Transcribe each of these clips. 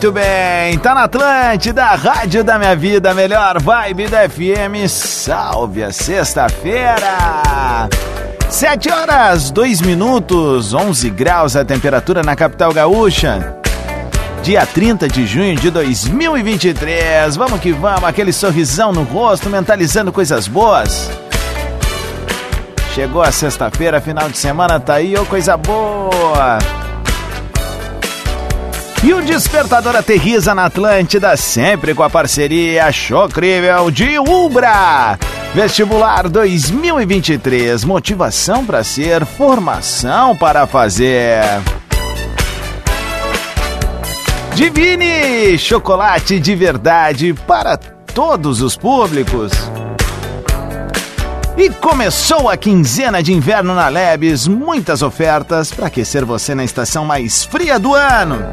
Muito bem, tá na Atlântida, Rádio da Minha Vida, melhor vibe da FM. Salve a sexta-feira! 7 horas, 2 minutos, 11 graus a temperatura na capital gaúcha. Dia 30 de junho de 2023. Vamos que vamos, aquele sorrisão no rosto, mentalizando coisas boas. Chegou a sexta-feira, final de semana tá aí, ô coisa boa. E o Despertador aterriza na Atlântida, sempre com a parceria Chocrível de Ubra. Vestibular 2023, motivação para ser, formação para fazer. Divine, chocolate de verdade para todos os públicos. E começou a quinzena de inverno na Lebes, muitas ofertas para aquecer você na estação mais fria do ano.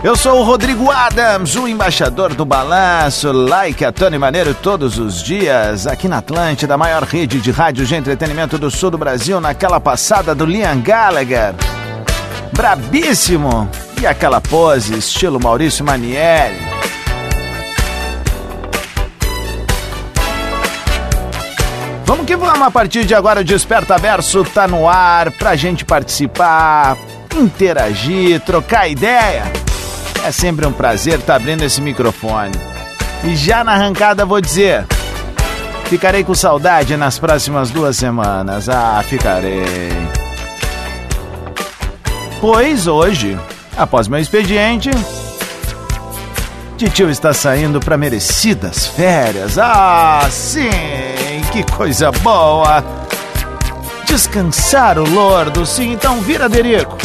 Eu sou o Rodrigo Adams, o embaixador do balanço, like a Tony Maneiro todos os dias, aqui na Atlântida, a maior rede de rádio de entretenimento do sul do Brasil, naquela passada do Liam Gallagher. Brabíssimo! E aquela pose, estilo Maurício Manieri. Vamos que vamos, a partir de agora o Desperta Verso tá no ar pra gente participar, interagir, trocar ideia. É sempre um prazer estar tá abrindo esse microfone. E já na arrancada vou dizer: ficarei com saudade nas próximas duas semanas. Ah, ficarei. Pois hoje, após meu expediente, Titio está saindo para merecidas férias. Ah, sim, que coisa boa! Descansar o lordo, sim, então vira, Derico.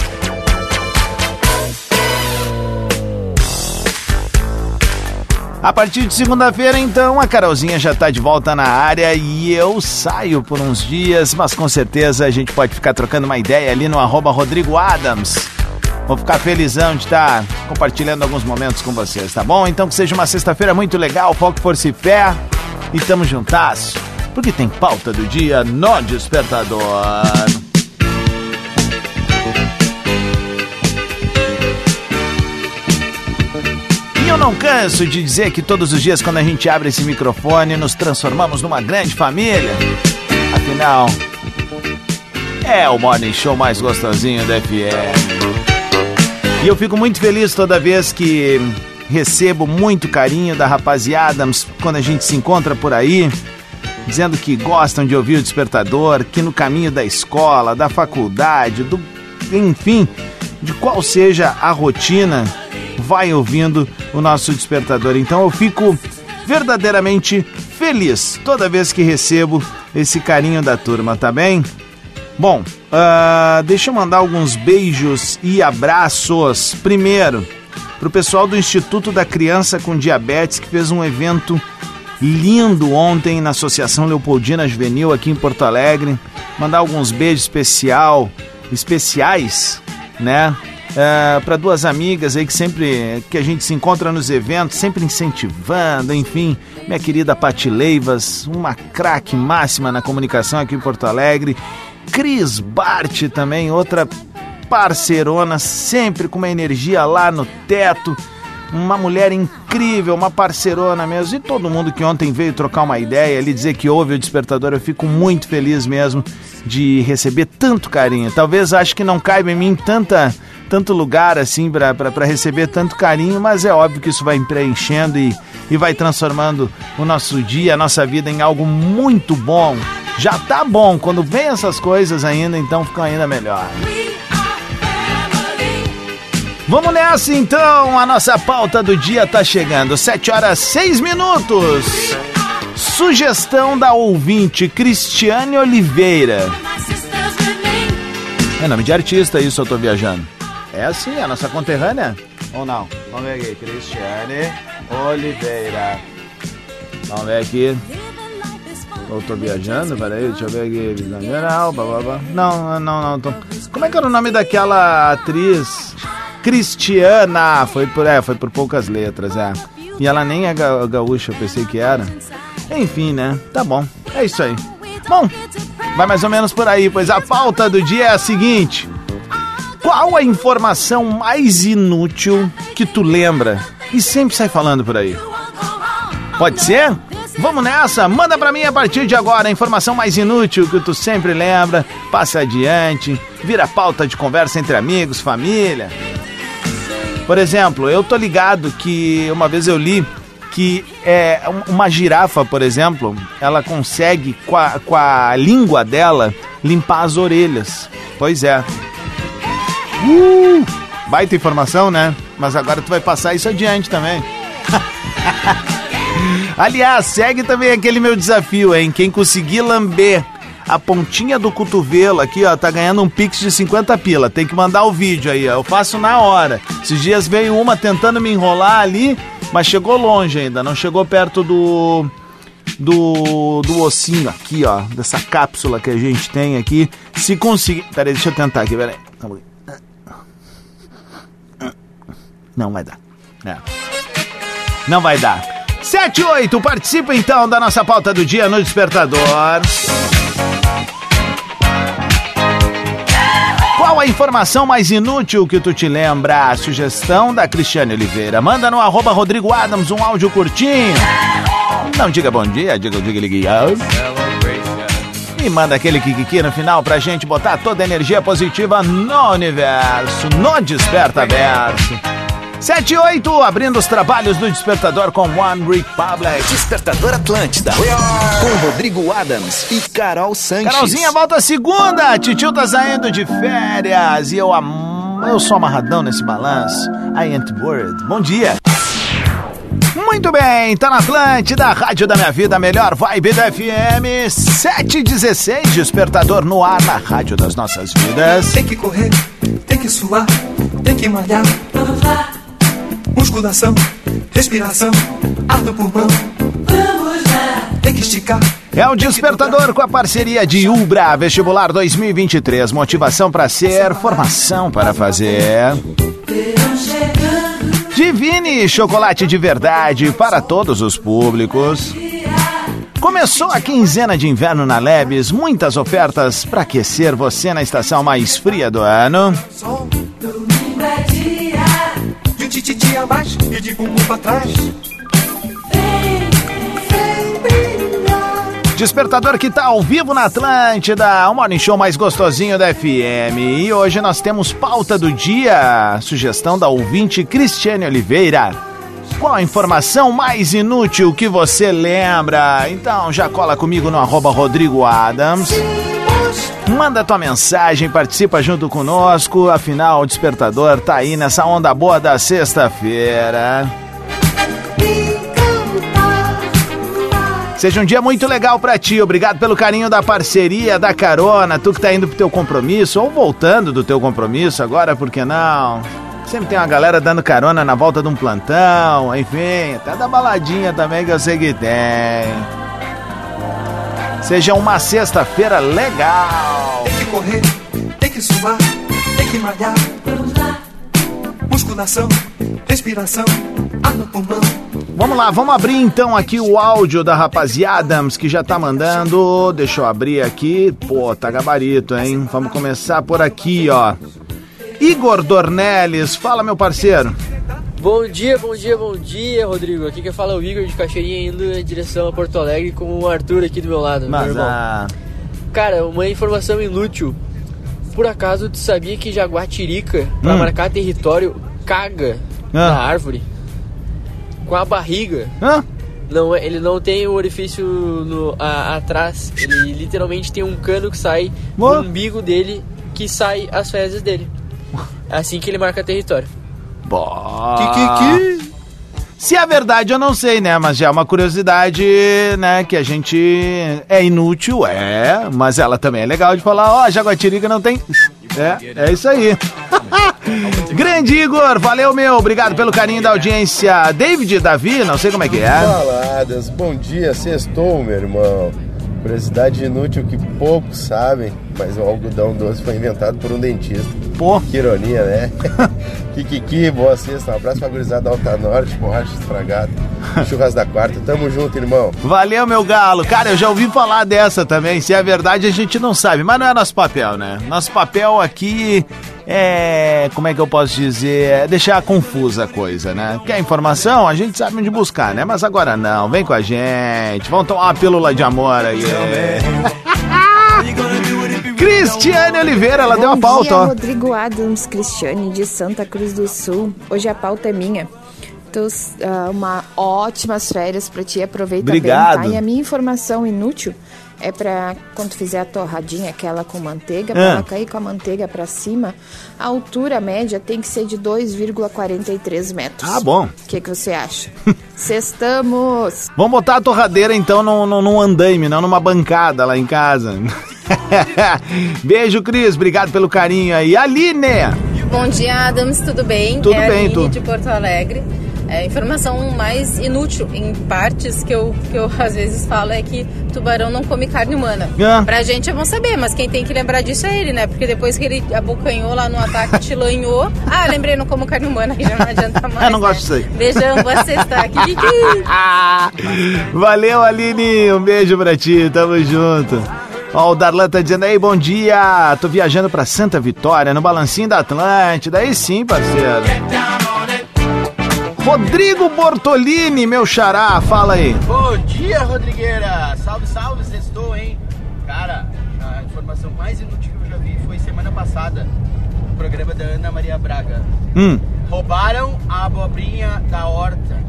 A partir de segunda-feira, então, a Carolzinha já tá de volta na área e eu saio por uns dias, mas com certeza a gente pode ficar trocando uma ideia ali no arroba Rodrigo Adams. Vou ficar felizão de estar compartilhando alguns momentos com vocês, tá bom? Então que seja uma sexta-feira muito legal, foco, força e fé. E tamo juntas, porque tem pauta do dia no Despertador. Não canso de dizer que todos os dias, quando a gente abre esse microfone, nos transformamos numa grande família. Afinal, é o morning show mais gostosinho da FM. E eu fico muito feliz toda vez que recebo muito carinho da rapaziada quando a gente se encontra por aí, dizendo que gostam de ouvir o despertador, que no caminho da escola, da faculdade, do enfim, de qual seja a rotina vai ouvindo o nosso despertador. Então eu fico verdadeiramente feliz toda vez que recebo esse carinho da turma, tá bem? Bom, uh, deixa eu mandar alguns beijos e abraços. Primeiro, pro pessoal do Instituto da Criança com Diabetes que fez um evento lindo ontem na Associação Leopoldina Juvenil aqui em Porto Alegre. Mandar alguns beijos especial, especiais, né? É, para duas amigas aí que sempre que a gente se encontra nos eventos, sempre incentivando, enfim, minha querida Pati Leivas, uma craque máxima na comunicação aqui em Porto Alegre, Cris Bart também, outra parceirona, sempre com uma energia lá no teto, uma mulher incrível, uma parceirona mesmo, e todo mundo que ontem veio trocar uma ideia, ali dizer que ouve o despertador, eu fico muito feliz mesmo de receber tanto carinho. Talvez acho que não caiba em mim tanta tanto lugar assim para receber tanto carinho, mas é óbvio que isso vai preenchendo e, e vai transformando o nosso dia, a nossa vida em algo muito bom. Já tá bom, quando vem essas coisas ainda, então fica ainda melhor. Vamos nessa então, a nossa pauta do dia tá chegando. 7 horas 6 minutos. Sugestão da ouvinte Cristiane Oliveira. É nome de artista isso, eu tô viajando. É assim, a nossa conterrânea? Ou não? Vamos ver aqui, Cristiane Oliveira. Vamos ver aqui. Eu tô viajando, peraí, deixa eu ver aqui. Visão geral, babá. Não, não, não. Tô... Como é que era o nome daquela atriz? Cristiana. Foi por, é, foi por poucas letras, é. E ela nem é ga gaúcha, eu pensei que era. Enfim, né? Tá bom. É isso aí. Bom, vai mais ou menos por aí, pois a pauta do dia é a seguinte. Qual a informação mais inútil que tu lembra e sempre sai falando por aí? Pode ser? Vamos nessa, manda pra mim a partir de agora a informação mais inútil que tu sempre lembra, passa adiante, vira pauta de conversa entre amigos, família. Por exemplo, eu tô ligado que uma vez eu li que é, uma girafa, por exemplo, ela consegue com a, com a língua dela limpar as orelhas. Pois é. Uh, baita informação, né? Mas agora tu vai passar isso adiante também. Aliás, segue também aquele meu desafio, hein? Quem conseguir lamber a pontinha do cotovelo aqui, ó, tá ganhando um pix de 50 pila. Tem que mandar o vídeo aí, ó. Eu faço na hora. Esses dias veio uma tentando me enrolar ali, mas chegou longe ainda, não chegou perto do do, do ossinho aqui, ó, dessa cápsula que a gente tem aqui. Se conseguir, peraí, deixa eu tentar aqui, peraí. Não vai dar. É. Não vai dar. 7 e 8, participa então da nossa pauta do dia no Despertador. Qual a informação mais inútil que tu te lembra? A sugestão da Cristiane Oliveira. Manda no arroba Rodrigo Adams um áudio curtinho. Não diga bom dia, diga diga ligue. E manda aquele kikiki no final pra gente botar toda a energia positiva no universo, no Desperta Verso. 7 e 8, abrindo os trabalhos do Despertador com One Republic. Despertador Atlântida. Com Rodrigo Adams e Carol Sanches. Carolzinha volta segunda. Titio tá saindo de férias e eu am... eu sou amarradão nesse balanço. I ain't worried. Bom dia. Muito bem, tá na Atlântida, Rádio da Minha Vida, melhor vibe da FM 716, despertador no ar na Rádio das Nossas Vidas. Tem que correr, tem que suar, tem que malhar. Vamos lá. Musculação, respiração, ar no pulmão. Vamos lá. Tem que esticar. É o Despertador com a parceria de Ubra Vestibular 2023. Motivação para ser, formação para fazer. Divine chocolate de verdade para todos os públicos. Começou a quinzena de inverno na Lebes, muitas ofertas para aquecer você na estação mais fria do ano. Tititi e de bumbum pra trás. Despertador que tá ao vivo na Atlântida, o morning show mais gostosinho da FM. E hoje nós temos pauta do dia, sugestão da ouvinte Cristiane Oliveira. Qual a informação mais inútil que você lembra? Então já cola comigo no arroba Rodrigo Adams. Manda tua mensagem, participa junto conosco. Afinal, o Despertador tá aí nessa onda boa da sexta-feira. Seja um dia muito legal pra ti. Obrigado pelo carinho da parceria, da carona. Tu que tá indo pro teu compromisso ou voltando do teu compromisso agora, por que não? Sempre tem uma galera dando carona na volta de um plantão, enfim, até da baladinha também que eu sei que tem. Seja uma sexta-feira legal. Tem que correr, tem que suar, tem que malhar. Vamos lá. Musculação, respiração, ar no pulmão. Vamos lá, vamos abrir então aqui o áudio da rapaziada que já tá mandando. Deixa eu abrir aqui. Pô, tá gabarito, hein? Vamos começar por aqui, ó. Igor Dornelles, fala meu parceiro. Bom dia, bom dia, bom dia, Rodrigo. Aqui que fala é o Igor de Cachoeirinha indo em direção a Porto Alegre com o Arthur aqui do meu lado, meu Mas irmão. ah, Cara, uma informação inútil. Por acaso tu sabia que jaguatirica, pra Hum. marcar território, caga Ah. na árvore? Com a barriga. hã? Não, é- ele não tem o orifício no, a- atrás. Ele literalmente tem um cano que sai do umbigo dele que sai as fezes dele. É assim que ele marca território. Bom. Se é verdade, eu não sei, né? Mas já é uma curiosidade, né? Que a gente é inútil, é. Mas ela também é legal de falar, ó, Jaguatirica não tem. É, é isso aí. Grande Igor, valeu meu, obrigado pelo carinho da audiência. David, Davi, não sei como é que é. Faladas, bom dia, sextou, meu irmão. Curiosidade inútil que poucos sabem, mas o algodão doce foi inventado por um dentista. Pô, Que ironia, né? Kikiki, boa sexta, um abraço pra gurizada Alta Norte, borracha estragada, churras da quarta. Tamo junto, irmão. valeu meu galo. Cara, eu já ouvi falar dessa também. Se é verdade, a gente não sabe. Mas não é nosso papel, né? Nosso papel aqui é. Como é que eu posso dizer? É deixar confusa a coisa, né? Quer informação? A gente sabe onde buscar, né? Mas agora não. Vem com a gente. Vamos tomar uma pílula de amor aí. Cristiane Oliveira, ela deu uma Bom pauta, dia, ó. Rodrigo Adams Cristiane, de Santa Cruz do Sul. Hoje a pauta é minha. Então, ah, uma ótimas férias pra ti, aproveita Obrigado. bem, tá? E a minha informação inútil é pra quando fizer a torradinha, aquela com manteiga, Ah. pra ela cair com a manteiga pra cima, a altura média tem que ser de 2,43 metros. Ah, bom. O que, que você acha? Sextamos! Vamos botar a torradeira então num, num, num andaime, não numa bancada lá em casa. Beijo, Cris. Obrigado pelo carinho aí. Aline! Bom dia, Adams, tudo bem? Tudo é bem, Aline tu? de Porto Alegre. É, informação mais inútil em partes que eu, que eu às vezes falo é que tubarão não come carne humana. Ah. Pra gente é bom saber, mas quem tem que lembrar disso é ele, né? Porque depois que ele abocanhou lá no ataque, te lanhou. Ah, lembrei, não como carne humana, aí já não adianta mais. Eu não né? gosto disso aí. Beijão, boa sexta. Valeu, Aline. Um beijo pra ti. Tamo junto. Ó, o Darlan tá dizendo aí, bom dia. Tô viajando pra Santa Vitória, no balancinho da Atlântida. Aí sim, parceiro. Rodrigo Bortolini, meu xará, fala aí. Bom dia, Rodrigueira! Salve, salve, sextou, hein? Cara, a informação mais inútil que eu já vi foi semana passada, no programa da Ana Maria Braga. Hum, Roubaram a abobrinha da horta.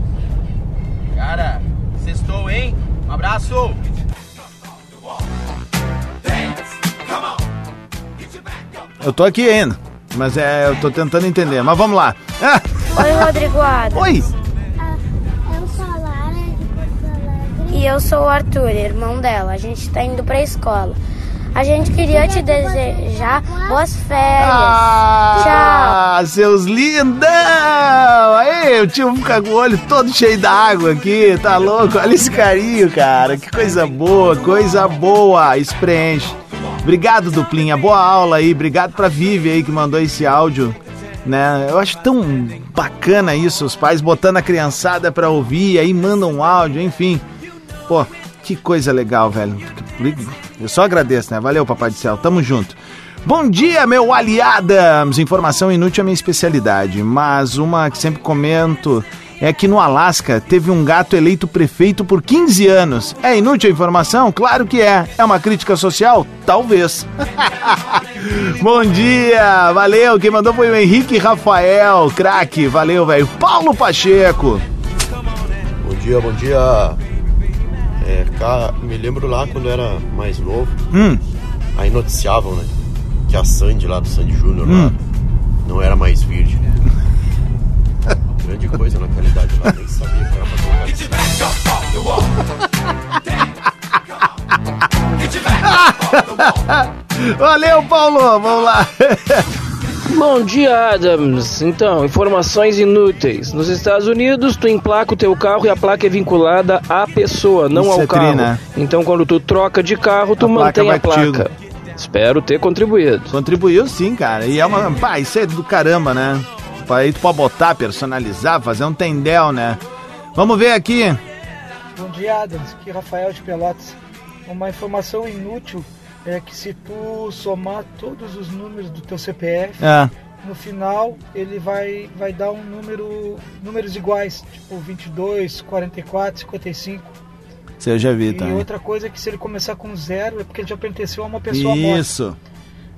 Cara, sextou, hein? Um abraço! Eu tô aqui ainda. Mas é, eu tô tentando entender. Mas vamos lá. Ah, Oi, Rodrigo Adams. oi! Eu sou a Lara de Porto Alegre. E eu sou o Arthur, irmão dela. A gente tá indo pra escola. A gente queria te desejar boas férias. Ah, seus lindão! Aí, o tio fica com o olho todo cheio d'água aqui, tá louco? Olha esse carinho, cara. Que coisa boa, coisa boa. Isso preenche. Obrigado, Duplinha. Boa aula aí. Obrigado pra Vivi aí que mandou esse áudio. Né? Eu acho tão bacana isso, os pais botando a criançada pra ouvir, aí mandam um áudio, enfim. Pô, que coisa legal, velho. Eu só agradeço, né? Valeu, Papai do Céu. Tamo junto. Bom dia, meu Ali Adams. Informação inútil é minha especialidade, mas uma que sempre comento é que no Alasca teve um gato eleito prefeito por 15 anos. É inútil a informação? Claro que é. É uma crítica social? Talvez. Bom dia, valeu. Quem mandou foi o Henrique Rafael, craque, valeu, velho. Paulo Pacheco. Bom dia, bom dia. É, cá, me lembro lá quando era mais novo, Hum, aí noticiavam, né? Que a Sandy lá do Sandy Júnior Hum. não era mais virgem. Grande coisa na qualidade lá, nem sabia que era pra colocar valeu, Paulo. Vamos lá. Bom dia, Adams. Então, informações inúteis. Nos Estados Unidos, tu emplaca o teu carro e a placa é vinculada à pessoa, não Isso ao é tri, carro. né? Então, quando tu troca de carro, tu A placa mantém vai a placa. contigo. Espero ter contribuído. Contribuiu sim, cara. E é uma. Pá, isso é do caramba, né? Aí tu pode botar, personalizar, fazer um tendel, né? Vamos ver aqui. Bom dia, Adams. Aqui Rafael de Pelotas. Uma informação inútil é que se tu somar todos os números do teu CPF, É. no final ele vai, vai dar um número números iguais, tipo 22, 44, 55. Você eu já vi E também. outra coisa é que se ele começar com zero é porque ele já pertenceu a uma pessoa morta. Isso.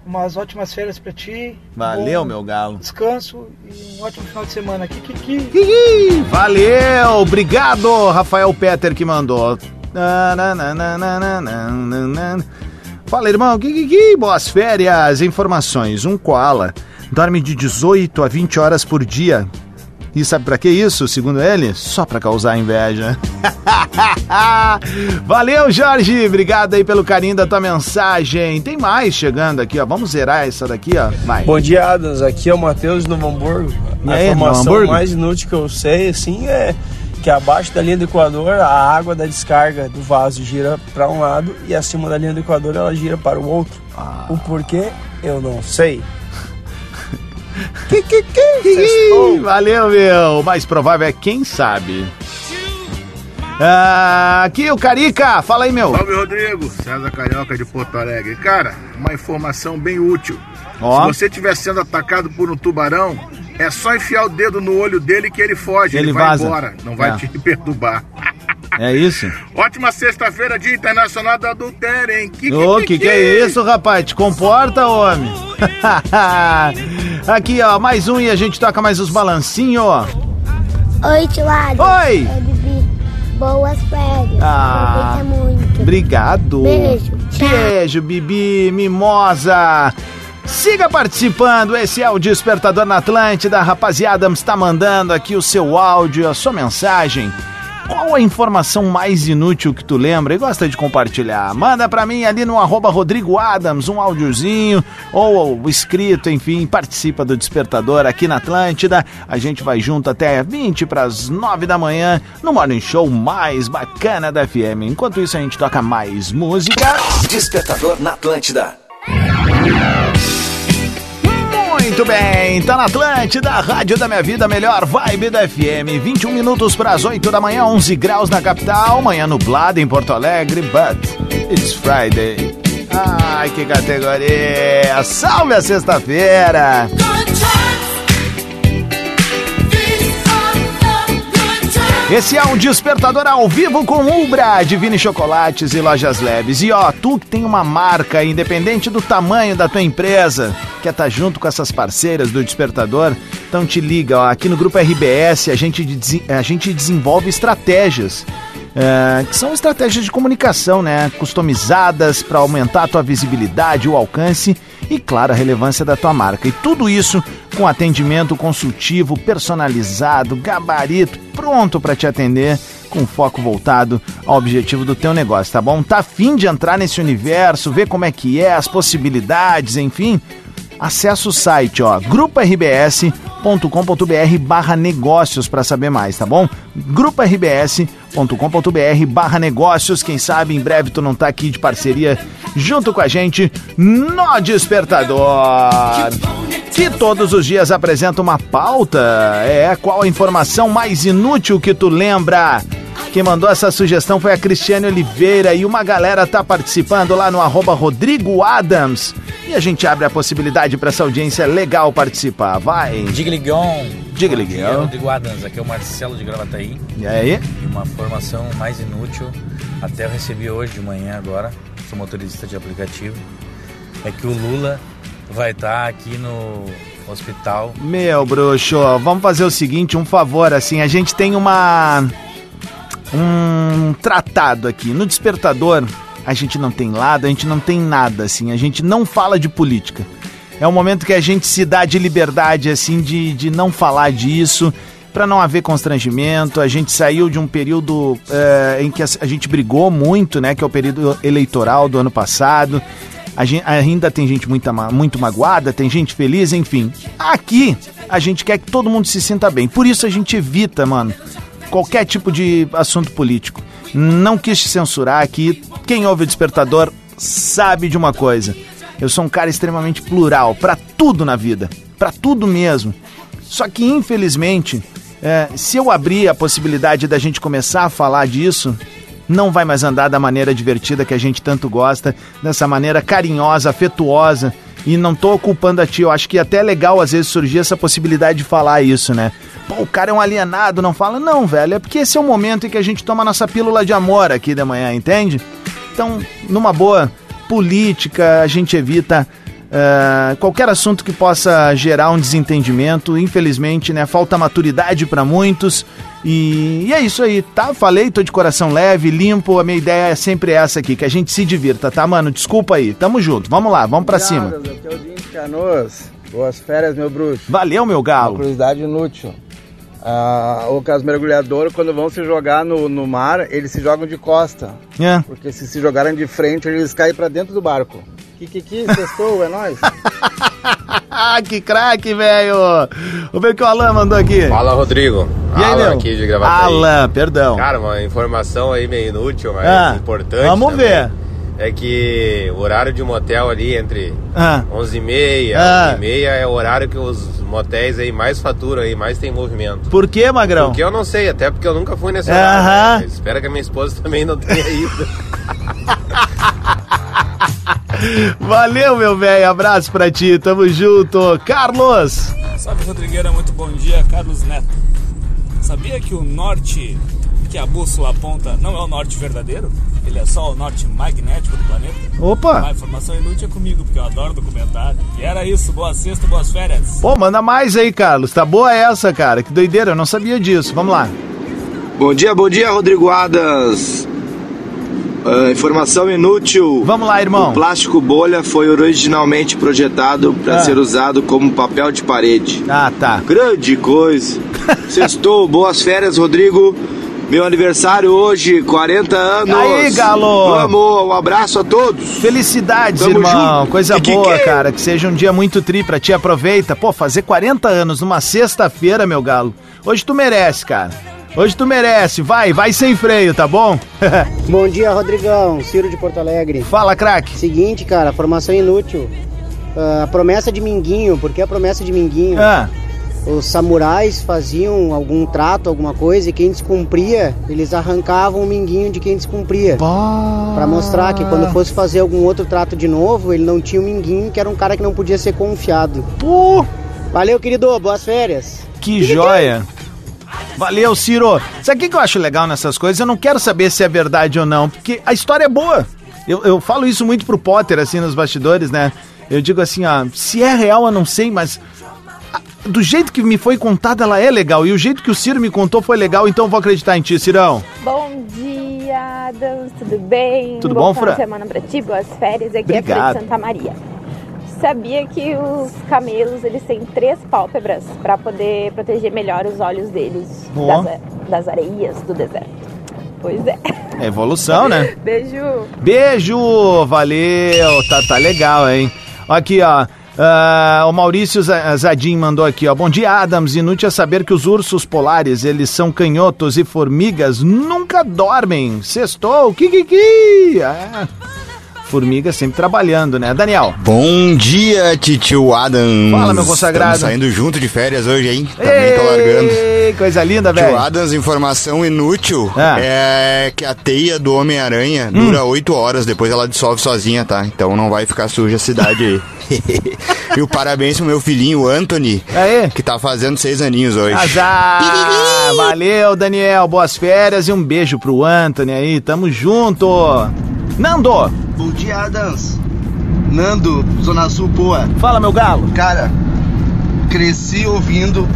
Umas ótimas férias pra ti. Valeu, meu galo. Descanso e um ótimo final de semana. Kikiki. Kiki. Valeu, obrigado, Rafael Peter que mandou. Fala, irmão, Kiki, boas férias. Informações: um koala dorme de 18 a 20 horas por dia. E sabe pra que isso, segundo ele? Só pra causar inveja. Valeu, Jorge. Obrigado aí pelo carinho da tua mensagem. Tem mais chegando aqui, ó. Vamos zerar essa daqui, ó. Vai. Bom dia, Adams. Aqui é o Matheus do Hamburgo. E A aí, Novo informação mais inútil que eu sei, assim, é que abaixo da linha do Equador, a água da descarga do vaso gira para um lado e acima da linha do Equador ela gira para o outro. Ah. O porquê, eu não sei. Ih, Valeu, meu. O mais provável é quem sabe. Ah, aqui o Carica. Fala aí, meu. Salve, Rodrigo. César Carioca de Porto Alegre. Cara, uma informação bem útil. Ó. Se você estiver sendo atacado por um tubarão, é só enfiar o dedo no olho dele que ele foge. Ele Ele, vai vaza. embora. Não vai É. te perturbar. É isso? Ótima sexta-feira, Dia Internacional do Adultério, hein? Que, Ô, que que é isso, rapaz? Te comporta, homem. Aqui, ó, mais um e a gente toca mais os balancinhos. Oi, tio Adam. Oi. É. Boas férias. Ah. Muito. Obrigado. Beijo. Tchau. Beijo, Bibi, mimosa. Siga participando, esse é o Despertador na Atlântida. Rapaziada, está mandando aqui o seu áudio, a sua mensagem. Qual a informação mais inútil que tu lembra e gosta de compartilhar? Manda pra mim ali no arroba Rodrigo Adams, um áudiozinho ou escrito, enfim, participa do Despertador aqui na Atlântida. A gente vai junto até 20 para as 9 da manhã no Morning Show mais bacana da FM. Enquanto isso, a gente toca mais música. Despertador na Atlântida. Muito bem, tá na Atlântida, Rádio da Minha Vida, melhor vibe da FM. 21 minutos para as 8 da manhã, 11 graus na capital, manhã nublada em Porto Alegre, but it's Friday. Ai, que categoria! Salve a sexta-feira! Esse é um despertador ao vivo com Ubra, Divine Chocolates e Lojas Leves. E ó, tu que tem uma marca, independente do tamanho da tua empresa, quer estar junto com essas parceiras do despertador, então te liga, ó, aqui no Grupo RBS a gente, a gente desenvolve estratégias. é, que são estratégias de comunicação, né? Customizadas para aumentar a tua visibilidade, o alcance e, claro, a relevância da tua marca. E tudo isso com atendimento consultivo, personalizado, gabarito, pronto para te atender, com foco voltado ao objetivo do teu negócio, tá bom? Tá afim de entrar nesse universo, ver como é que é, as possibilidades, enfim? Acesse o site, ó, grupo-rbs.com.br barra negócios para saber mais, tá bom? grupo-rbs.com.br barra negócios, quem sabe em breve tu não tá aqui de parceria junto com a gente no Despertador. Que todos os dias apresenta uma pauta, é qual a informação mais inútil que tu lembra? Quem mandou essa sugestão foi a Cristiane Oliveira e uma galera tá participando lá no arroba Rodrigo Adams. E a gente abre a possibilidade para essa audiência legal participar. Vai! Dia, Liguion. Rodrigo Adams, aqui é o Marcelo de Gravataí. E aí? E uma formação mais inútil, até eu recebi hoje de manhã agora, sou motorista de aplicativo, é que o Lula vai estar aqui no hospital. Meu bruxo, vamos fazer o seguinte, um favor, assim, a gente tem uma um tratado aqui no despertador. A gente não tem lado, a gente não tem nada, assim, a gente não fala de política. É um momento que a gente se dá de liberdade, assim, de, de não falar disso, para não haver constrangimento. A gente saiu de um período eh, em que a, a gente brigou muito, né? Que é o período eleitoral do ano passado. Gente, ainda tem gente muito, muito magoada, tem gente feliz, enfim. Aqui, a gente quer que todo mundo se sinta bem. Por isso a gente evita, mano, qualquer tipo de assunto político. Não quis te censurar aqui. Quem ouve o Despertador sabe de uma coisa. Eu sou um cara extremamente plural, pra tudo na vida. Pra tudo mesmo. Só que, infelizmente, é, se eu abrir a possibilidade da gente começar a falar disso, não vai mais andar da maneira divertida que a gente tanto gosta, dessa maneira carinhosa, afetuosa. E não tô culpando a ti, eu acho que até é legal às vezes surgir essa possibilidade de falar isso, né? Pô, o cara é um alienado, não fala. Não, velho, é porque esse é o momento em que a gente toma nossa pílula de amor aqui da manhã, entende? Então, numa boa política, a gente evita ah, qualquer assunto que possa gerar um desentendimento. Infelizmente, né? Falta maturidade para muitos. E, e é isso aí, tá? Falei, tô de coração leve, limpo. A minha ideia é sempre essa aqui, que a gente se divirta, tá, mano? Desculpa aí. Tamo junto. Vamos lá, vamos pra cima. É Canoas. Boas férias, meu bruxo. Valeu, meu Uma galo. curiosidade inútil. Ah, o que as mergulhadoras, quando vão se jogar no, no mar, eles se jogam de costa. É. Porque se se jogarem de frente, eles caem pra dentro do barco. Que que que, sextou, é nóis? Ah, que craque, velho! Vamos ver o que o Alan mandou aqui. Fala, Rodrigo. E aí, Alan meu? aqui de Gravataí. Alan, perdão. Cara, uma informação aí meio inútil, mas Ah, importante vamos também, ver. É que o horário de motel ali entre Ah. 11h30 Ah. e 11h30 é o horário que os motéis aí mais faturam aí, mais tem movimento. Por que, Magrão? Porque eu não sei, até porque eu nunca fui nesse Aham. horário. né? Espero que a minha esposa também não tenha ido. Valeu, meu velho. Abraço pra ti. Tamo junto. Carlos. Salve Rodrigueira, muito bom dia, Carlos Neto. Sabia que o norte que a bússola aponta não é o norte verdadeiro? Ele é só o norte magnético do planeta? Opa. Uma informação inútil é comigo, porque eu adoro documentário. E era isso, boa sexta, boas férias. Pô, manda mais aí, Carlos. Tá boa essa, cara. Que doideira. Eu não sabia disso. Vamos lá. Bom dia, bom dia, Rodrigo Adams. Ah, informação inútil. Vamos lá, irmão. O plástico bolha foi originalmente projetado para Ah. ser usado como papel de parede. Ah, tá. Grande coisa. Sextou, boas férias, Rodrigo. Meu aniversário hoje, 40 anos. Aí, galo. Vamos, um abraço a todos. Felicidades, Tamo irmão. junto. Coisa Que que boa, que é? cara. Que seja um dia muito tri pra ti. Aproveita. Pô, fazer 40 anos numa sexta-feira, meu galo. Hoje tu merece, cara. Hoje tu merece. Vai, vai sem freio, tá bom? Bom dia, Rodrigão. Ciro de Porto Alegre. Fala, craque. Seguinte, cara, formação inútil. Ah, a promessa de Minguinho. Por que a promessa de Minguinho? Ah. Os samurais faziam algum trato, alguma coisa, e quem descumpria, eles arrancavam o minguinho de quem descumpria. Pra mostrar que quando fosse fazer algum outro trato de novo, ele não tinha o minguinho, que era um cara que não podia ser confiado. Valeu, querido. Boas férias. Que joia. Valeu, Ciro. Sabe o que que eu acho legal nessas coisas? Eu não quero saber se é verdade ou não, porque a história é boa. Eu, eu falo isso muito pro Potter, assim, nos bastidores, né? Eu digo assim, ó, se é real eu não sei, mas do jeito que me foi contada ela é legal. E o jeito que o Ciro me contou foi legal, então eu vou acreditar em ti, Cirão. Bom dia, Adams, tudo bem? Tudo bom, final Fran? de semana pra ti, boas férias. Aqui é Fran Obrigado. de Santa Maria. Sabia que os camelos, eles têm três pálpebras para poder proteger melhor os olhos deles das, das areias do deserto. Pois é. É evolução, né? Beijo. Beijo! Valeu! Tá, tá legal, hein? Aqui, ó. ah, o Maurício Zadim mandou aqui, ó. Bom dia, Adams. Inútil é saber que os ursos polares, eles são canhotos e formigas nunca dormem. Sextou, kikiki! Ah, formiga sempre trabalhando, né? Daniel. Bom dia, titio Adams. Fala, meu consagrado. Estamos saindo junto de férias hoje, hein? Também tô largando. Ei, coisa linda, Tio velho. Adams, informação inútil Ah. é que a teia do Homem-Aranha Hum. dura 8 horas, depois ela dissolve sozinha, tá? Então não vai ficar suja a cidade aí. e o parabéns pro meu filhinho Anthony, que tá fazendo seis aninhos hoje. Azar! Valeu, Daniel. Boas férias e um beijo pro Anthony aí. Tamo junto. Nando. Bom dia, Adams. Nando, Zona Sul, Poa. Fala, meu galo. Cara, cresci ouvindo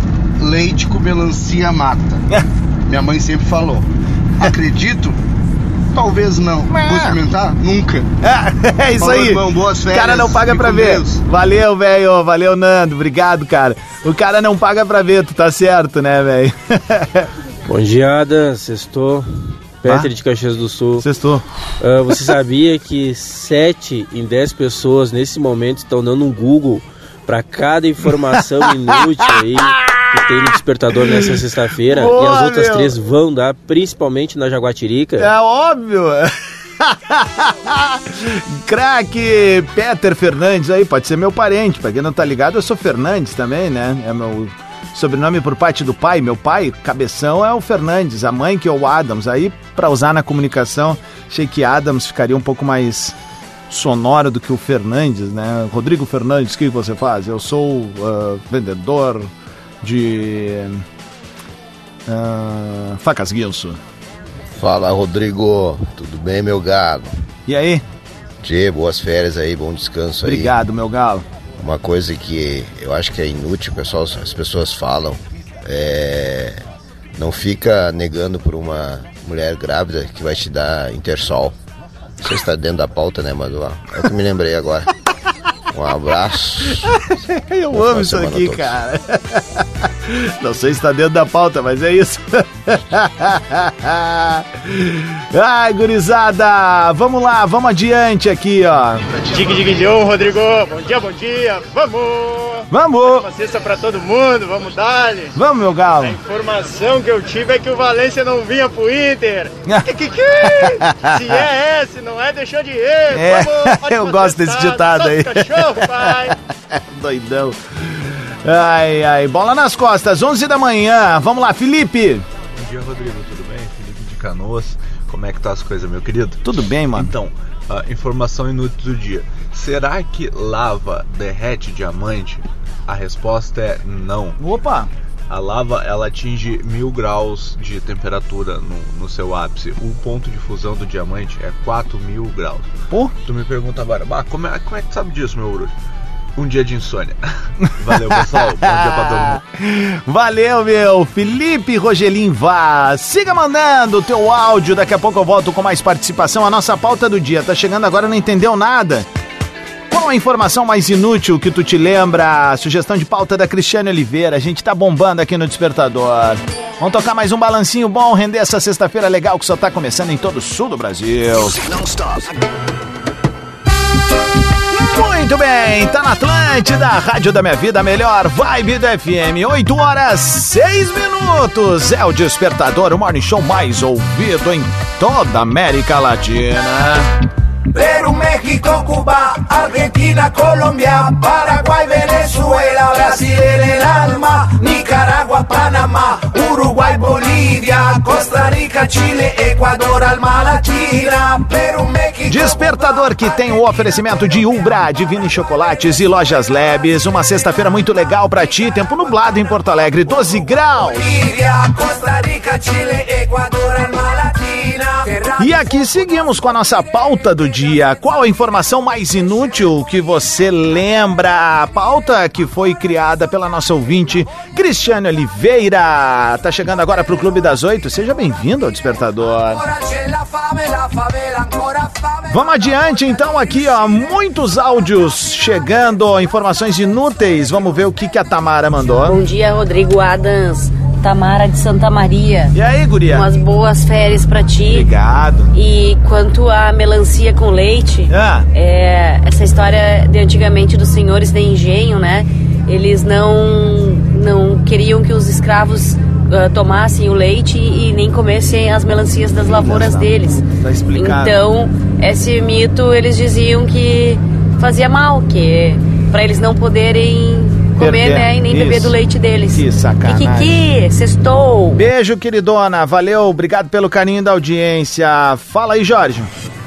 leite com melancia mata. Minha mãe sempre falou. Acredito? Talvez não. Vou experimentar? Nunca. É isso Falou, aí. irmão, boas O férias. cara não paga pra ver. Deus. Valeu, velho. Valeu, Nando. Obrigado, cara. O cara não paga pra ver, tu tá certo, né, velho? Bom dia, Adam. Sextou. Peter de Caxias do Sul. Sextou. Ah, você sabia que 7 em 10 pessoas nesse momento estão dando um Google para cada informação inútil aí que tem no despertador nessa sexta-feira? E as outras meu. três vão dar, principalmente na Jaguatirica. É óbvio. Craque Peter Fernandes aí, pode ser meu parente. Pra quem não tá ligado, eu sou Fernandes também, né? É meu sobrenome por parte do pai. Meu pai, cabeção, é o Fernandes. A mãe que é o Adams. Aí, pra usar na comunicação, achei que Adams ficaria um pouco mais sonoro do que o Fernandes, né? Rodrigo Fernandes, o que você faz? Eu sou ah, vendedor de ah, facas guinso. Fala, Rodrigo. Tudo bem, meu galo? E aí? Tchê, boas férias aí, bom descanso aí. Obrigado, meu galo. Uma coisa que eu acho que é inútil, pessoal, as pessoas falam, é não fica negando por uma mulher grávida que vai te dar Intersol. Não sei se está dentro da pauta, né, mas ó, é o que me lembrei agora. Um abraço. Eu amo isso aqui, todos. cara. Não sei se tá dentro da pauta, mas é isso. Ai, gurizada, vamos lá, vamos adiante aqui, ó. Digue, digue, João, Rodrigo. Bom dia, bom dia. Vamos! Vamos! Uma cesta pra todo mundo, vamos dar -lhe. Vamos, meu galo. A informação que eu tive é que o Valência não vinha pro Inter. que, que, que? Se é esse, não é, deixou de ir. É, Vamos, eu gosto desse ditado aí. Cachorro, pai. Doidão. Ai, ai, bola nas costas, 11 da manhã. Vamos lá, Felipe. Bom dia, Rodrigo. Tudo bem? Felipe de Canoas. Como é que tá as coisas, meu querido? Tudo bem, mano. Então, informação inútil do dia. Será que lava derrete diamante? A resposta é não. Opa! A lava ela atinge mil graus de temperatura no, no seu ápice. O ponto de fusão do diamante é 4 mil graus. Pô? Tu me pergunta agora, como, é, como é que tu sabe disso, meu bruxo? Um dia de insônia. Valeu, pessoal. Bom dia pra todo mundo. Valeu, meu. Felipe Rogelim Vaz. Siga mandando o teu áudio. Daqui a pouco eu volto com mais participação. A nossa pauta do dia. Tá chegando agora, não entendeu nada? Qual a informação mais inútil que tu te lembra? Sugestão de pauta da Cristiane Oliveira. A gente tá bombando aqui no Despertador. Vamos tocar mais um balancinho bom, render essa sexta-feira legal que só tá começando em todo o sul do Brasil. Não stop. Muito bem, tá na Atlântida, Rádio da Minha Vida, melhor vibe do FM. 8 horas 6 minutos. É o Despertador, o morning show mais ouvido em toda a América Latina. Perú, México, Cuba, Argentina, Colombia, Paraguay, Venezuela, Brasil en el alma, Nicaragua, Panamá, Uruguay, Bolívia, Costa Rica, Chile, Equador, Alma Latina, Perú, México. Despertador que tem o oferecimento de Ubra, Divine Chocolates e Lojas Labs. Uma sexta-feira muito legal pra ti, tempo nublado em Porto Alegre, 12 graus. Bolívia, Costa Rica, Chile, Equador, Alma Latina. E aqui seguimos com a nossa pauta do dia. Qual a informação mais inútil que você lembra? A pauta que foi criada pela nossa ouvinte Cristiane Oliveira. Tá chegando agora pro Clube das Oito. Seja bem-vindo ao Despertador. Vamos adiante então aqui, ó. Muitos áudios chegando, informações inúteis. Vamos ver o que, que a Tamara mandou. Bom dia, Rodrigo Adams. Tamara de Santa Maria. E aí, guria? Umas boas férias pra ti. Obrigado. E quanto à melancia com leite, Ah. é, essa história de antigamente dos senhores de engenho, né? Eles não, não queriam que os escravos ah, tomassem o leite e nem comessem as melancias das lavouras deles. Tá explicado. Então, esse mito eles diziam que fazia mal, que para eles não poderem comer, né, e nem beber do leite deles. Que sacanagem. Kiki, sextou. Beijo, queridona. Valeu, obrigado pelo carinho da audiência. Fala aí, Jorge.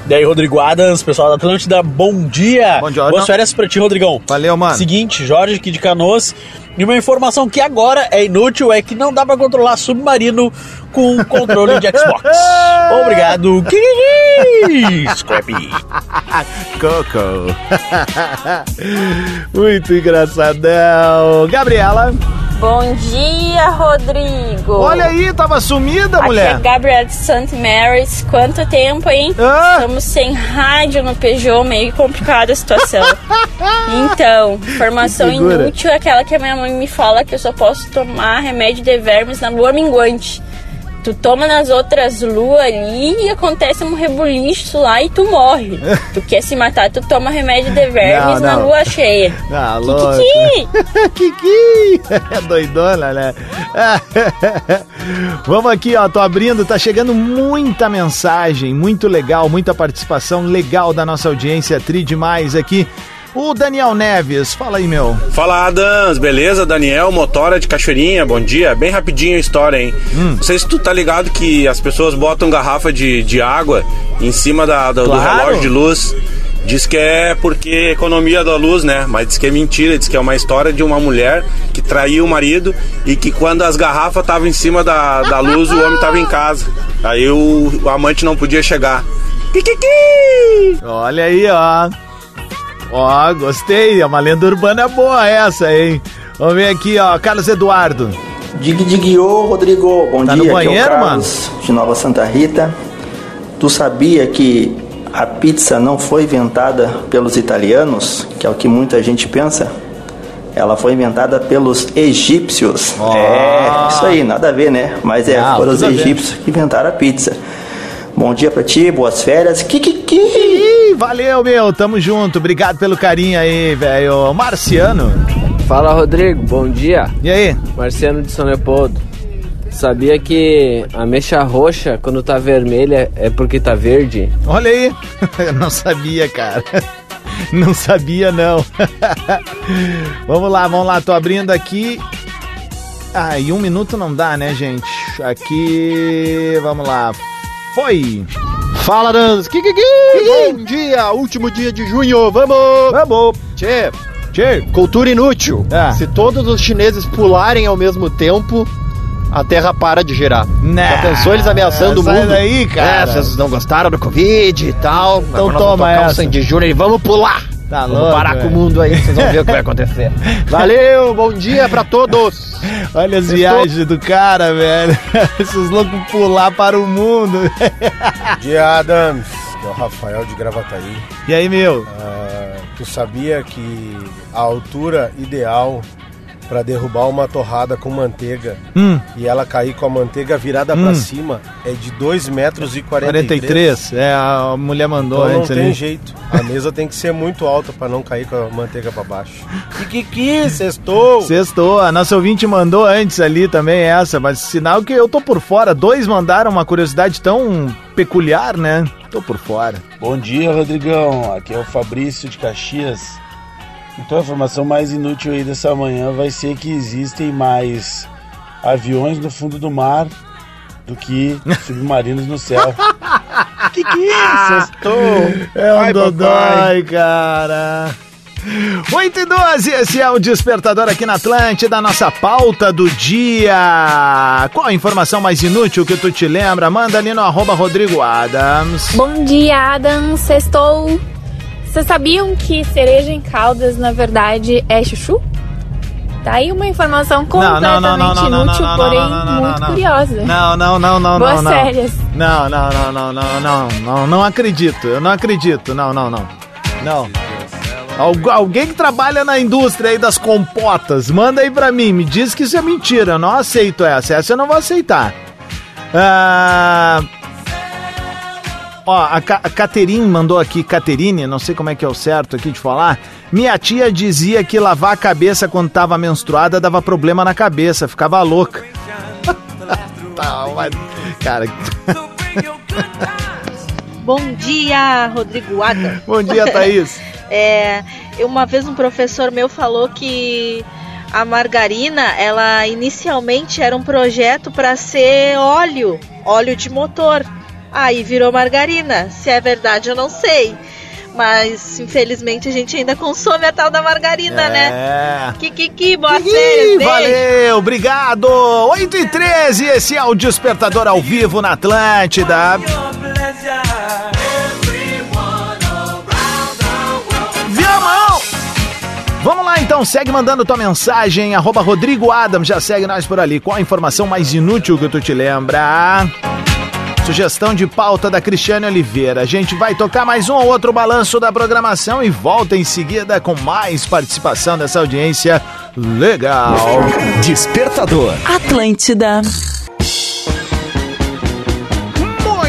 E aí, Rodrigo Adams, pessoal da Atlântida, bom dia! Bom dia, Boas férias pra ti, Rodrigão. Valeu, mano. Seguinte, Jorge aqui de Canoas. E uma informação que agora é inútil é que não dá pra controlar submarino com controle de Xbox. Obrigado, Kiki! Scrappy! Coco. Muito engraçadão. Gabriela. Bom dia, Rodrigo. Olha aí, tava sumida, Aqui mulher. é Gabriela de St. Mary's. Quanto tempo, hein? Ah. Estamos sem rádio no Peugeot, meio complicada a situação. então, informação inútil é aquela que a minha mãe me fala que eu só posso tomar remédio de vermes na lua minguante. Tu toma nas outras luas ali e acontece um rebuliço lá e tu morre. tu quer se matar, tu toma remédio de vermes Não, na não. lua cheia. Ah, louco. Kiki! Kiki! É doidona, né? Vamos aqui, ó. Tô abrindo, tá chegando muita mensagem, muito legal, muita participação legal da nossa audiência, tri demais aqui. O Daniel Neves, fala aí, meu. Fala Adams, beleza? Daniel, motora de Cachoeirinha, bom dia. Bem rapidinho a história, hein? Hum. Não sei se tu tá ligado que as pessoas botam garrafa de, de água em cima da, da- do Claro. relógio de luz. Diz que é porque economia da luz, né? Mas diz que é mentira, diz que é uma história de uma mulher que traiu o marido e que quando as garrafas estavam em cima da, da luz, o homem tava em casa. Aí o, o amante não podia chegar. Kikiki! Olha aí, ó. Ó, gostei. É uma lenda urbana boa essa, hein? Vamos ver aqui, ó. Carlos Eduardo. Dig dig ô, Rodrigo. Bom Tá dia, no aqui é banheiro, Carlos de Nova Santa Rita. Tu sabia que a pizza não foi inventada pelos italianos, que é o que muita gente pensa? Ela foi inventada pelos egípcios. É, isso aí, nada a ver, né? Mas é, Ah, foram os egípcios que inventaram a pizza. Bom dia pra ti, boas férias. Kikiki! Valeu, meu. Tamo junto. Obrigado pelo carinho aí, velho. Marciano. Fala, Rodrigo. Bom dia. E aí? Marciano de São Leopoldo. Sabia que a mecha roxa, quando tá vermelha, é porque tá verde? Olha aí. Eu não sabia, cara. Não sabia, não. vamos lá, vamos lá. Tô abrindo aqui. Ah, e um minuto não dá, né, gente? Aqui. Vamos lá. Foi. Fala, Danz. Kikiki! Bom dia, último dia de junho. Vamos! Vamos! Tchê! Tchê! Cultura inútil. Ah. Se todos os chineses pularem ao mesmo tempo, a Terra para de girar. Já pensou eles ameaçando o sai mundo? daí, cara. É, vocês não gostaram do Covid e tal. Então Agora nós toma vamos tocar um essa. Sandy Júnior e vamos pular! Tá vamos louco, parar com o mundo aí, vocês vão ver o que vai acontecer. Valeu, bom dia pra todos! Olha as viagens do cara, velho. Esses loucos pular para o mundo. Bom dia, Adams. Que é o Rafael de Gravataí. E aí, meu? Ah, tu sabia que a altura ideal para derrubar uma torrada com manteiga Hum. e ela cair com a manteiga virada Hum. pra cima é de 2 metros e 43. 43. É, a mulher mandou Então não antes tem ali. jeito. A mesa tem que ser muito alta para não cair com a manteiga para baixo. Que que que? Sextou! Sextou. A nossa ouvinte mandou antes ali também essa, mas sinal que eu tô por fora. Dois mandaram uma curiosidade tão peculiar, né? Tô por fora. Bom dia, Rodrigão. Aqui é o Fabrício de Caxias. Então a informação mais inútil aí dessa manhã vai ser que existem mais aviões no fundo do mar do que submarinos no céu. que que é? Sextou! É um Ai, dodói, cara. 8 e 12, esse é o Despertador aqui na Atlântida, nossa pauta do dia. Qual a informação mais inútil que tu te lembra? Manda ali no arroba Rodrigo Adams. Bom dia, Adam. Sextou. Vocês sabiam que cereja em caldas, na verdade, é chuchu? Tá aí uma informação completamente inútil, porém muito curiosa. Não, não, não, não, Boas não, não. férias. Não, não, não, não, não, não, não, não acredito. Eu não acredito. Não, não, não. Não. Algu- alguém que trabalha na indústria aí das compotas, manda aí pra mim, me diz que isso é mentira. Eu não aceito essa. Essa eu não vou aceitar. Ah, Ó, a, Ca a Caterine mandou aqui, Caterine, não sei como é que é o certo aqui de falar. Minha tia dizia que lavar a cabeça quando tava menstruada dava problema na cabeça, ficava louca. tá, mas, cara. Bom dia, Rodrigo Adam. Bom dia, Thaís. é, uma vez um professor meu falou que a margarina, ela inicialmente era um projeto para ser óleo, óleo de motor. Aí virou margarina. Se é verdade, eu não sei. Mas infelizmente a gente ainda consome a tal da margarina, né? É. Kikiki, boas Ih, férias, beijo. valeu, obrigado. 8 e 13, esse é o Despertador ao vivo na Atlântida. Vamos lá então, segue mandando tua mensagem, arroba Rodrigo Adam, já segue nós por ali. Qual a informação mais inútil que tu te lembra? Sugestão de pauta da Cristiane Oliveira. A gente vai tocar mais um ou outro balanço da programação e volta em seguida com mais participação dessa audiência legal. Despertador. Atlântida.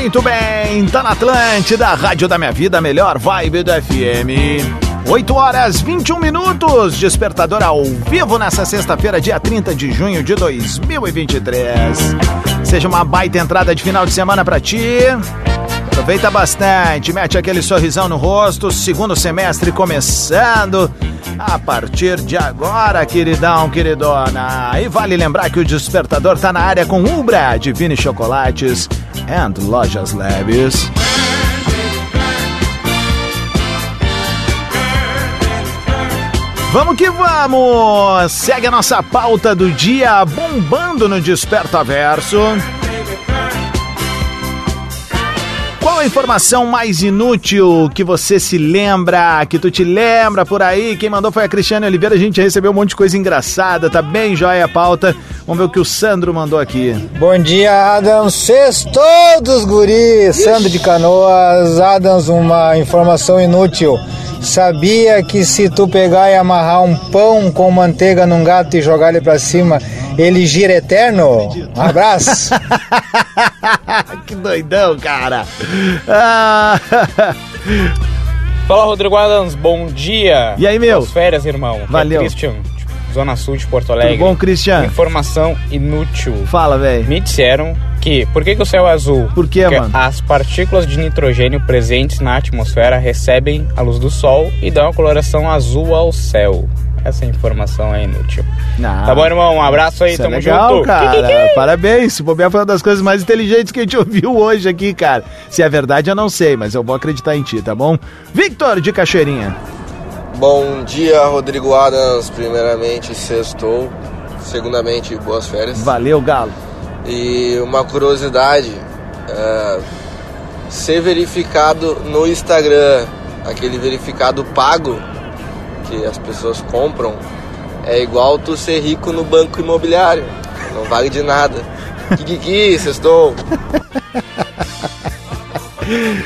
Muito bem, tá na Atlântida, Rádio da Minha Vida, a melhor vibe do FM. 8 horas 21 minutos, despertador ao vivo nessa sexta-feira, dia 30 de junho de 2023. Seja uma baita entrada de final de semana pra ti. Aproveita bastante, mete aquele sorrisão no rosto, segundo semestre começando a partir de agora, queridão, queridona. E vale lembrar que o despertador tá na área com Ubra, Divine Chocolates and Lojas Leves. Vamos que vamos! Segue a nossa pauta do dia bombando no Desperta Verso. Qual a informação mais inútil que você se lembra, que tu te lembra por aí? Quem mandou foi a Cristiane Oliveira. A gente recebeu um monte de coisa engraçada, tá bem joia a pauta. Vamos ver o que o Sandro mandou aqui. Bom dia, Adams. Sextou dos guris. Sandro de Canoas. Adams, uma informação inútil. Sabia que se tu pegar e amarrar um pão com manteiga num gato e jogar ele pra cima, ele gira eterno? Um abraço. que doidão, cara. Ah. Fala, Rodrigo Adams. Bom dia. E aí, meu? Boas férias, irmão. Aqui é Valeu. Christian, Zona Sul de Porto Alegre. Tudo bom, Christian? Informação inútil. Fala, velho. Me disseram que... Por que, que o céu é azul? Por quê, Porque mano? as partículas de nitrogênio presentes na atmosfera recebem a luz do sol e dão a coloração azul ao céu. Essa informação é inútil. Não. Tá bom, irmão? Um abraço aí, Isso tamo é legal, junto. cara. Parabéns. Se bobear foi uma das coisas mais inteligentes que a gente ouviu hoje aqui, cara. Se é verdade, eu não sei, mas eu vou acreditar em ti, tá bom? Victor de Cachoeirinha. Bom dia, Rodrigo Adams. Primeiramente, sextou. Segundamente, boas férias. Valeu, Galo. E uma curiosidade: é, ser verificado no Instagram, aquele verificado pago que as pessoas compram, é igual tu ser rico no banco imobiliário. Não vale de nada. Kikiki, sextou.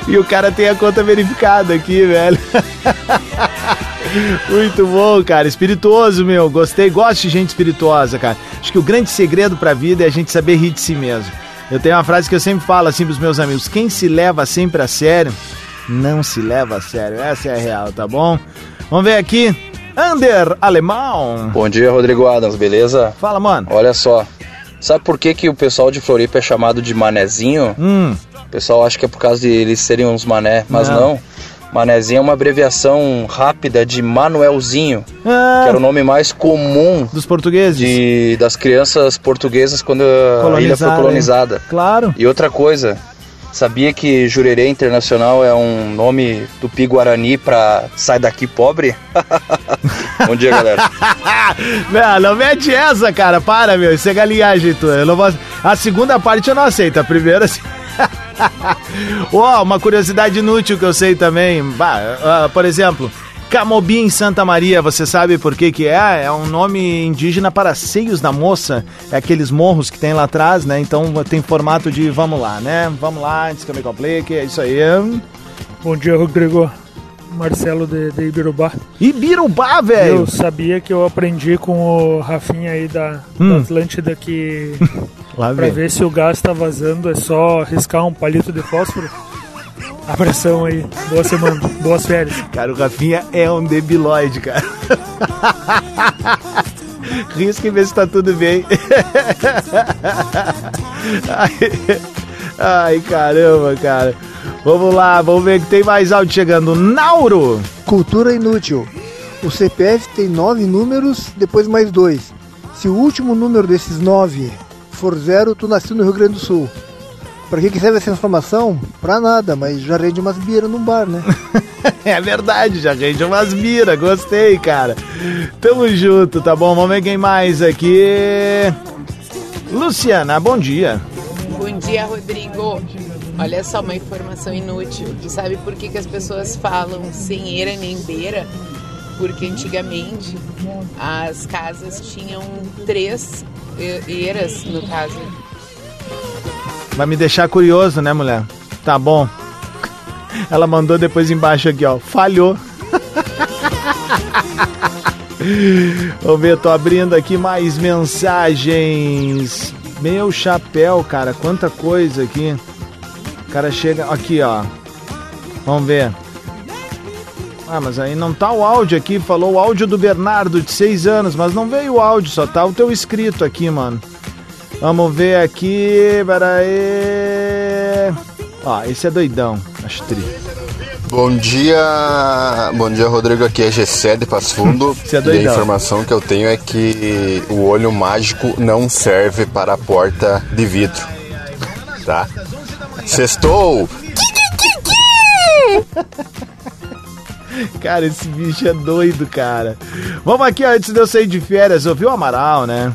E o cara tem a conta verificada aqui, velho. Muito bom, cara. Espirituoso, meu. Gostei. Gosto de gente espirituosa, cara. Acho que o grande segredo pra vida é a gente saber rir de si mesmo. Eu tenho uma frase que eu sempre falo assim pros meus amigos: quem se leva sempre a sério, não se leva a sério. Essa é a real, tá bom? Vamos ver aqui. Under Alemão. Bom dia, Rodrigo Adams, beleza? Fala, mano. Olha só, sabe por que, que o pessoal de Floripa é chamado de manezinho? Hum. O pessoal acha que é por causa de eles serem uns mané, mas Não. não. Manezinho é uma abreviação rápida de Manuelzinho, Ah. que era o nome mais comum dos portugueses, de, das crianças portuguesas quando a ilha foi colonizada. hein? Claro. E outra coisa, sabia que Jurerê Internacional é um nome tupi guarani pra sai daqui pobre? Bom dia, galera. Não, não mete essa, cara. Para, meu. Isso é galinhagem, tu. Eu não vou... A segunda parte eu não aceito. A primeira, sim. Ó, uma curiosidade inútil que eu sei também. Bah, ah, por exemplo, Camobi em Santa Maria, você sabe por que que é? É um nome indígena para seios da moça. É aqueles morros que tem lá atrás, né? Então tem formato de vamos lá, né? Vamos lá, antes que eu me complique. É isso aí. Bom dia, Rodrigo. Marcelo de, de Ibirubá. Ibirubá, velho! Eu sabia que eu aprendi com o Rafinha aí da, Hum. da Atlântida que Lá pra vem. ver se o gás tá vazando é só riscar um palito de fósforo. Abração aí. Boa semana. Boas férias. Cara, o Rafinha é um debilóide, cara. Risca e vê se tá tudo bem. Ai, ai, caramba, cara. Vamos lá, vamos ver que tem mais áudio chegando. Nauro! Cultura inútil. O CPF tem nove números, depois mais dois. Se o último número desses nove for zero, tu nasceu no Rio Grande do Sul. Pra que, que serve essa informação? Pra nada, mas já rende umas biras num bar, né? É verdade, já rende umas mira, gostei, cara. Tamo junto, tá bom? Vamos ver quem mais aqui. Luciana, bom dia. Bom dia, Rodrigo. Olha só uma informação inútil. Tu sabe por que, que as pessoas falam sem eira nem beira? Porque antigamente as casas tinham três eiras, no caso. Vai me deixar curioso, né, mulher? Tá bom. Ela mandou depois embaixo aqui, ó. Falhou. Vamos ver, tô abrindo aqui mais mensagens. Meu chapéu, cara, quanta coisa aqui. O cara chega. Aqui, ó. Vamos ver. Ah, mas aí não tá o áudio aqui. Falou o áudio do Bernardo, de 6 anos, mas não veio o áudio, só tá o teu escrito aqui, mano. Vamos ver aqui. Peraí. Ó, esse é doidão. Acho tri. Bom dia, bom dia Rodrigo, aqui é Gessé de Passo Fundo é e a informação que eu tenho é que o olho mágico não serve para a porta de vidro, tá? Sextou! Cara, esse bicho é doido, cara. Vamos aqui, ó, antes de eu sair de férias, ouviu o Amaral, né?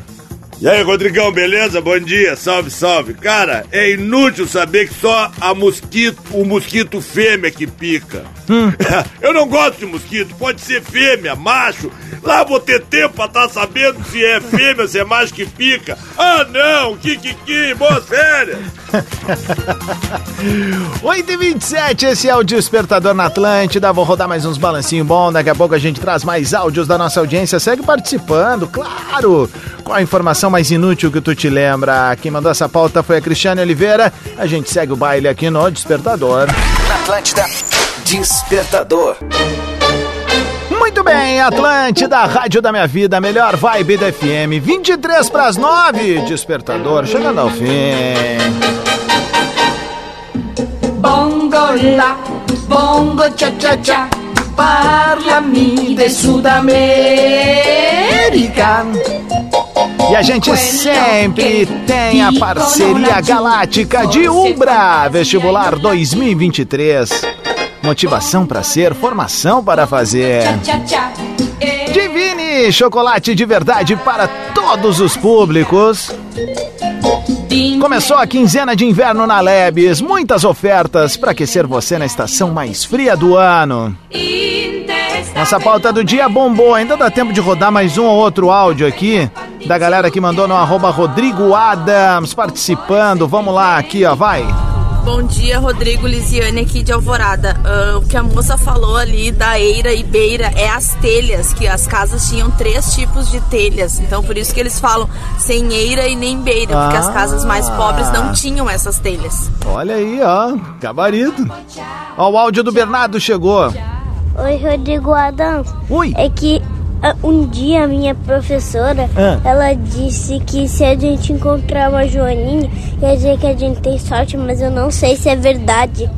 E aí, Rodrigão, beleza? Bom dia, salve, salve. Cara, é inútil saber que só a mosquito, o mosquito fêmea que pica. Hum. Eu não gosto de mosquito, pode ser fêmea, macho. Lá vou ter tempo pra estar tá sabendo se é fêmea, se é macho que pica. Ah, não, Kikiki, boas férias. 8h27, esse é o Despertador na Atlântida. Vou rodar mais uns balancinhos bom. Daqui a pouco a gente traz mais áudios da nossa audiência. Segue participando, claro. Qual a informação mais inútil que tu te lembra? Quem mandou essa pauta foi a Cristiane Oliveira. A gente segue o baile aqui no Despertador. Na Atlântida, Despertador. Muito bem, Atlântida, Rádio da Minha Vida, melhor vibe da FM, 23 para as 9, Despertador, chegando ao fim. Bongo la, bongo cha cha cha, parla-me de Sudamérica. E a gente sempre tem a parceria galáctica de Umbra, vestibular 2023. Motivação para ser, formação para fazer. Divine, chocolate de verdade para todos os públicos. Começou a quinzena de inverno na Lebes, muitas ofertas para aquecer você na estação mais fria do ano. Nossa pauta do dia bombou, ainda dá tempo de rodar mais um ou outro áudio aqui da galera que mandou no arroba Rodrigo Adams participando. Vamos lá, aqui ó, vai. Bom dia, Rodrigo Lisiane aqui de Alvorada. Uh, o que a moça falou ali da eira e beira é as telhas, que as casas tinham três tipos de telhas. Então por isso que eles falam sem eira e nem beira, porque as casas mais pobres não tinham essas telhas. Olha aí, ó, gabarito. Ó, o áudio do Bernardo chegou. Oi, Rodrigo Adams. Oi. É que ah, um dia a minha professora, Ah. ela disse que se a gente encontrar uma joaninha, quer dizer que a gente tem sorte, mas eu não sei se é verdade.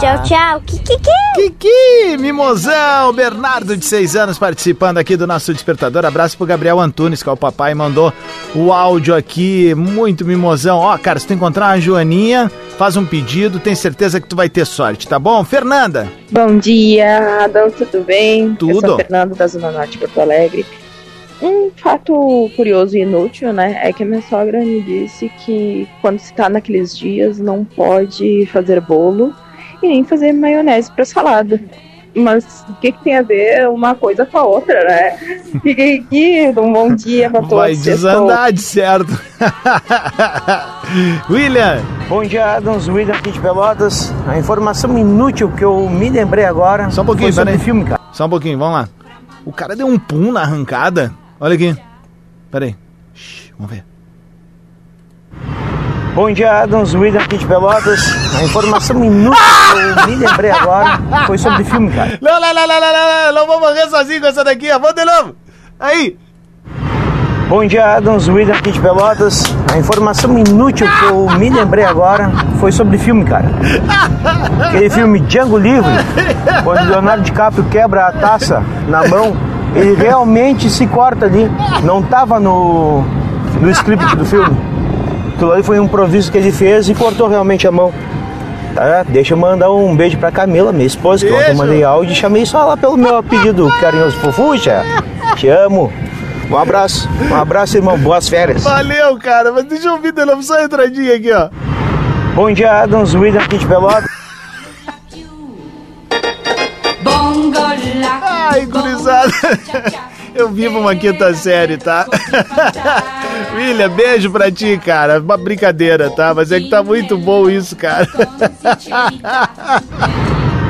Tchau, tchau. Kikiki. Kiki, mimosão, Bernardo de 6 anos participando aqui do nosso despertador. Abraço pro Gabriel Antunes, que é o papai, mandou o áudio aqui, muito mimosão. Ó, cara, se tu encontrar uma joaninha, faz um pedido, tem certeza que tu vai ter sorte, tá bom? Fernanda. Bom dia, Adão, tudo bem? Eu Tudo. sou a Fernanda da Zona Norte Porto Alegre. Um fato curioso e inútil, né, é que a minha sogra me disse que quando se tá naqueles dias não pode fazer bolo e nem fazer maionese para salada. Mas o que, que tem a ver uma coisa com a outra, né? Fiquei aqui, um bom dia pra todos. Vai desandar de certo. William. Bom dia, Adams, William aqui de Pelotas. A informação inútil que eu me lembrei agora. Só um pouquinho, foi sobre peraí. filme, cara. Só um pouquinho, vamos lá. O cara deu um pum na arrancada. Olha aqui. Peraí. Shhh, vamos ver. Bom dia, Adams, William aqui de Pelotas. A informação inútil que eu me lembrei agora foi sobre filme, cara. Não, não, não, não, não, não, não, não vou morrer sozinho com essa daqui. Vamos de novo. Aí. Bom dia, Adams, William aqui de Pelotas. A informação inútil que eu me lembrei agora foi sobre filme, cara. Aquele filme Django Livre, quando Leonardo DiCaprio quebra a taça na mão, ele realmente se corta ali. Não tava no, no script do filme. Aquilo ali foi um improviso que ele fez e cortou realmente a mão. Tá, deixa eu mandar um beijo pra Camila, minha esposa, que ontem eu mandei áudio e chamei só lá pelo meu apelido carinhoso Fofuxa. Te amo. Um abraço. Um abraço, irmão. Boas férias. Valeu, cara. Mas deixa eu ouvir de novo só a entradinha aqui, ó. Bom dia, Adams, William aqui de Pelotas. Ai, gurizada. Eu vivo uma quinta série, tá? William, beijo pra ti, cara. Uma brincadeira, tá? Mas é que tá muito bom isso, cara.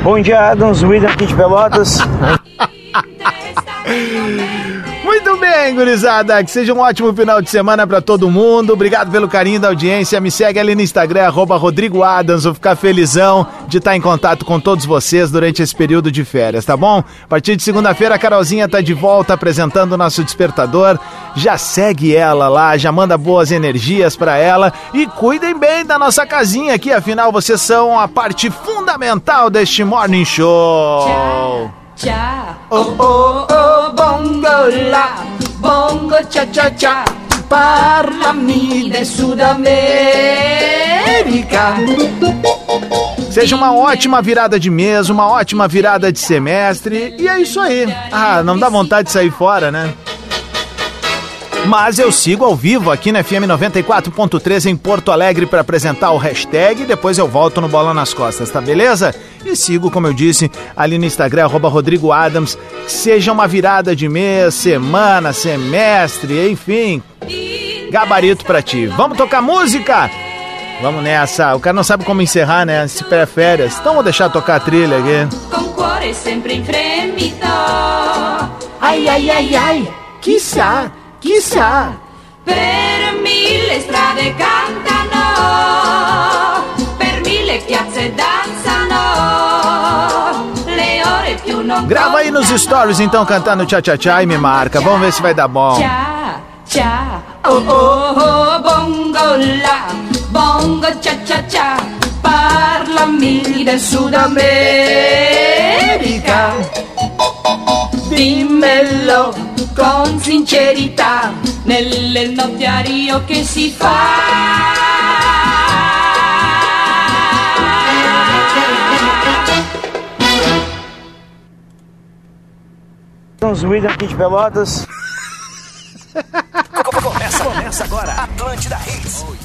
Bom dia, Adams, William aqui de Pelotas. Muito bem, gurizada. Que seja um ótimo final de semana pra todo mundo. Obrigado pelo carinho da audiência. Me segue ali no Instagram, arroba Rodrigo Adams. Vou ficar felizão de estar em contato com todos vocês durante esse período de férias, tá bom? A partir de segunda-feira, a Carolzinha tá de volta apresentando o nosso despertador. Já segue ela lá, já manda boas energias pra ela. E cuidem bem da nossa casinha aqui, afinal, vocês são a parte fundamental deste Morning Show. Cha, oh oh oh, bongo la, bongo cha cha cha, parlami de Sudamérica. Seja uma ótima virada de mês, uma ótima virada de semestre. E é isso aí. Ah, não dá vontade de sair fora, né? Mas eu sigo ao vivo aqui na FM 94.3 em Porto Alegre para apresentar o hashtag e depois eu volto no Bola nas Costas, tá beleza? E sigo, como eu disse, ali no Instagram, arroba Rodrigo Adams. Seja uma virada de mês, semana, semestre, enfim. Gabarito pra ti. Vamos tocar música? Vamos nessa. O cara não sabe como encerrar, né? Se pré Então vou deixar tocar a trilha aqui. Ai, ai, ai, ai. Chissà, mille strade cantano. Per mille piazze danzano. Le ore più non Grava aí nos stories então cantando tchá tchá tchá e me marca. Vamos ver se vai dar bom. Tchá, tchá. Oh, oh, oh, bongo la. Bongo cha cha cha, parlami del Sud America. Dimmelo con sincerità, nel notiario che si fa. Os William aqui de Pelotas. começa, começa agora. Atlântida Hits.